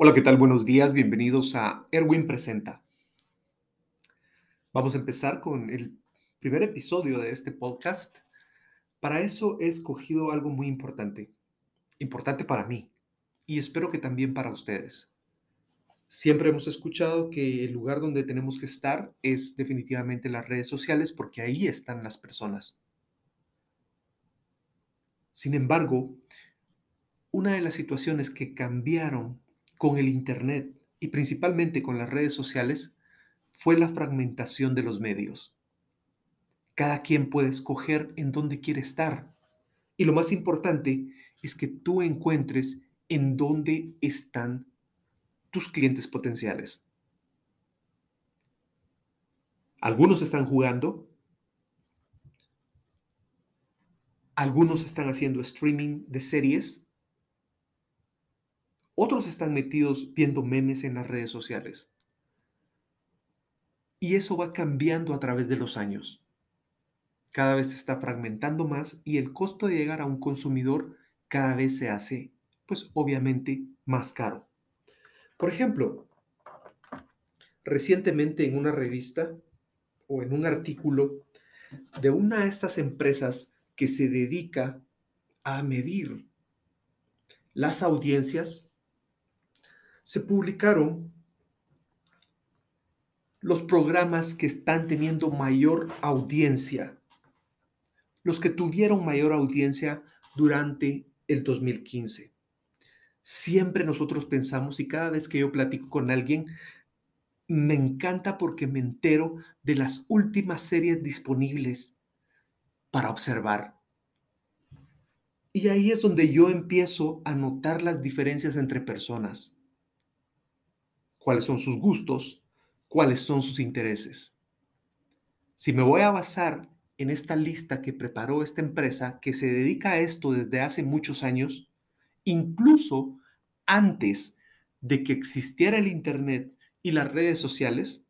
Hola, ¿qué tal? Buenos días, bienvenidos a Erwin Presenta. Vamos a empezar con el primer episodio de este podcast. Para eso he escogido algo muy importante, importante para mí y espero que también para ustedes. Siempre hemos escuchado que el lugar donde tenemos que estar es definitivamente las redes sociales porque ahí están las personas. Sin embargo, una de las situaciones que cambiaron con el Internet y principalmente con las redes sociales fue la fragmentación de los medios. Cada quien puede escoger en dónde quiere estar. Y lo más importante es que tú encuentres en dónde están tus clientes potenciales. Algunos están jugando, algunos están haciendo streaming de series, otros están metidos viendo memes en las redes sociales. Y eso va cambiando a través de los años. Cada vez se está fragmentando más y el costo de llegar a un consumidor cada vez se hace, pues obviamente, más caro. Por ejemplo, recientemente en una revista o en un artículo de una de estas empresas que se dedica a medir las audiencias se publicaron los programas que están teniendo mayor audiencia, los que tuvieron mayor audiencia durante el 2015. Siempre nosotros pensamos y cada vez que yo platico con alguien, me encanta porque me entero de las últimas series disponibles para observar. Y ahí es donde yo empiezo a notar las diferencias entre personas cuáles son sus gustos, cuáles son sus intereses. Si me voy a basar en esta lista que preparó esta empresa que se dedica a esto desde hace muchos años, incluso antes de que existiera el Internet y las redes sociales,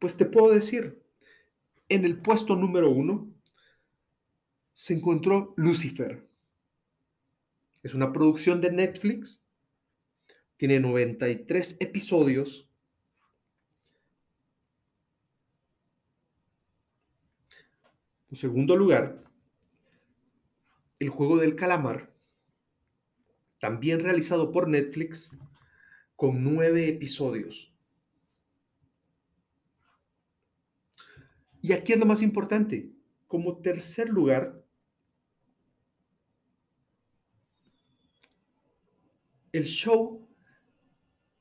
pues te puedo decir, en el puesto número uno se encontró Lucifer. Es una producción de Netflix tiene 93 episodios. En segundo lugar, El juego del calamar, también realizado por Netflix, con nueve episodios. Y aquí es lo más importante. Como tercer lugar, el show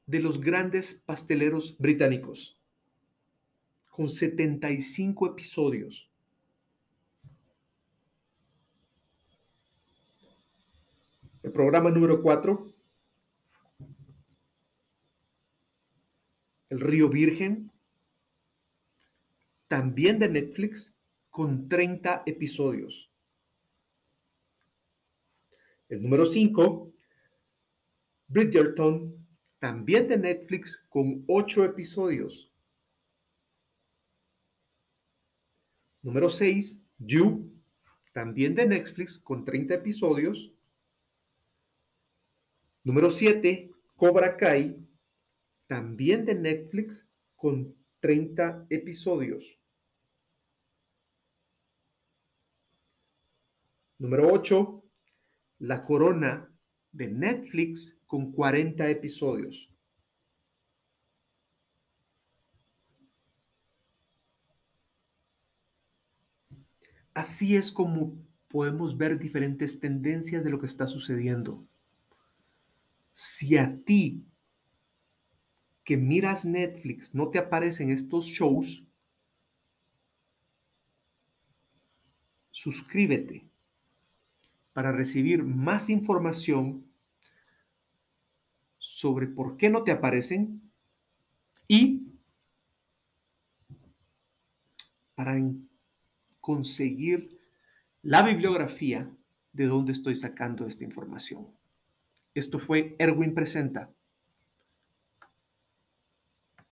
de los grandes pasteleros británicos, con 75 episodios. El programa número 4, El Río Virgen, también de Netflix, con 30 episodios. El número 5, Bridgerton, también de Netflix, con ocho episodios. Número 6, You, también de Netflix, con 30 episodios. Número 7, Cobra Kai, también de Netflix, con 30 episodios. Número 8, La Corona de Netflix con 40 episodios. Así es como podemos ver diferentes tendencias de lo que está sucediendo. Si a ti que miras Netflix no te aparecen estos shows, suscríbete para recibir más información sobre por qué no te aparecen y para conseguir la bibliografía de dónde estoy sacando esta información. Esto fue Erwin Presenta.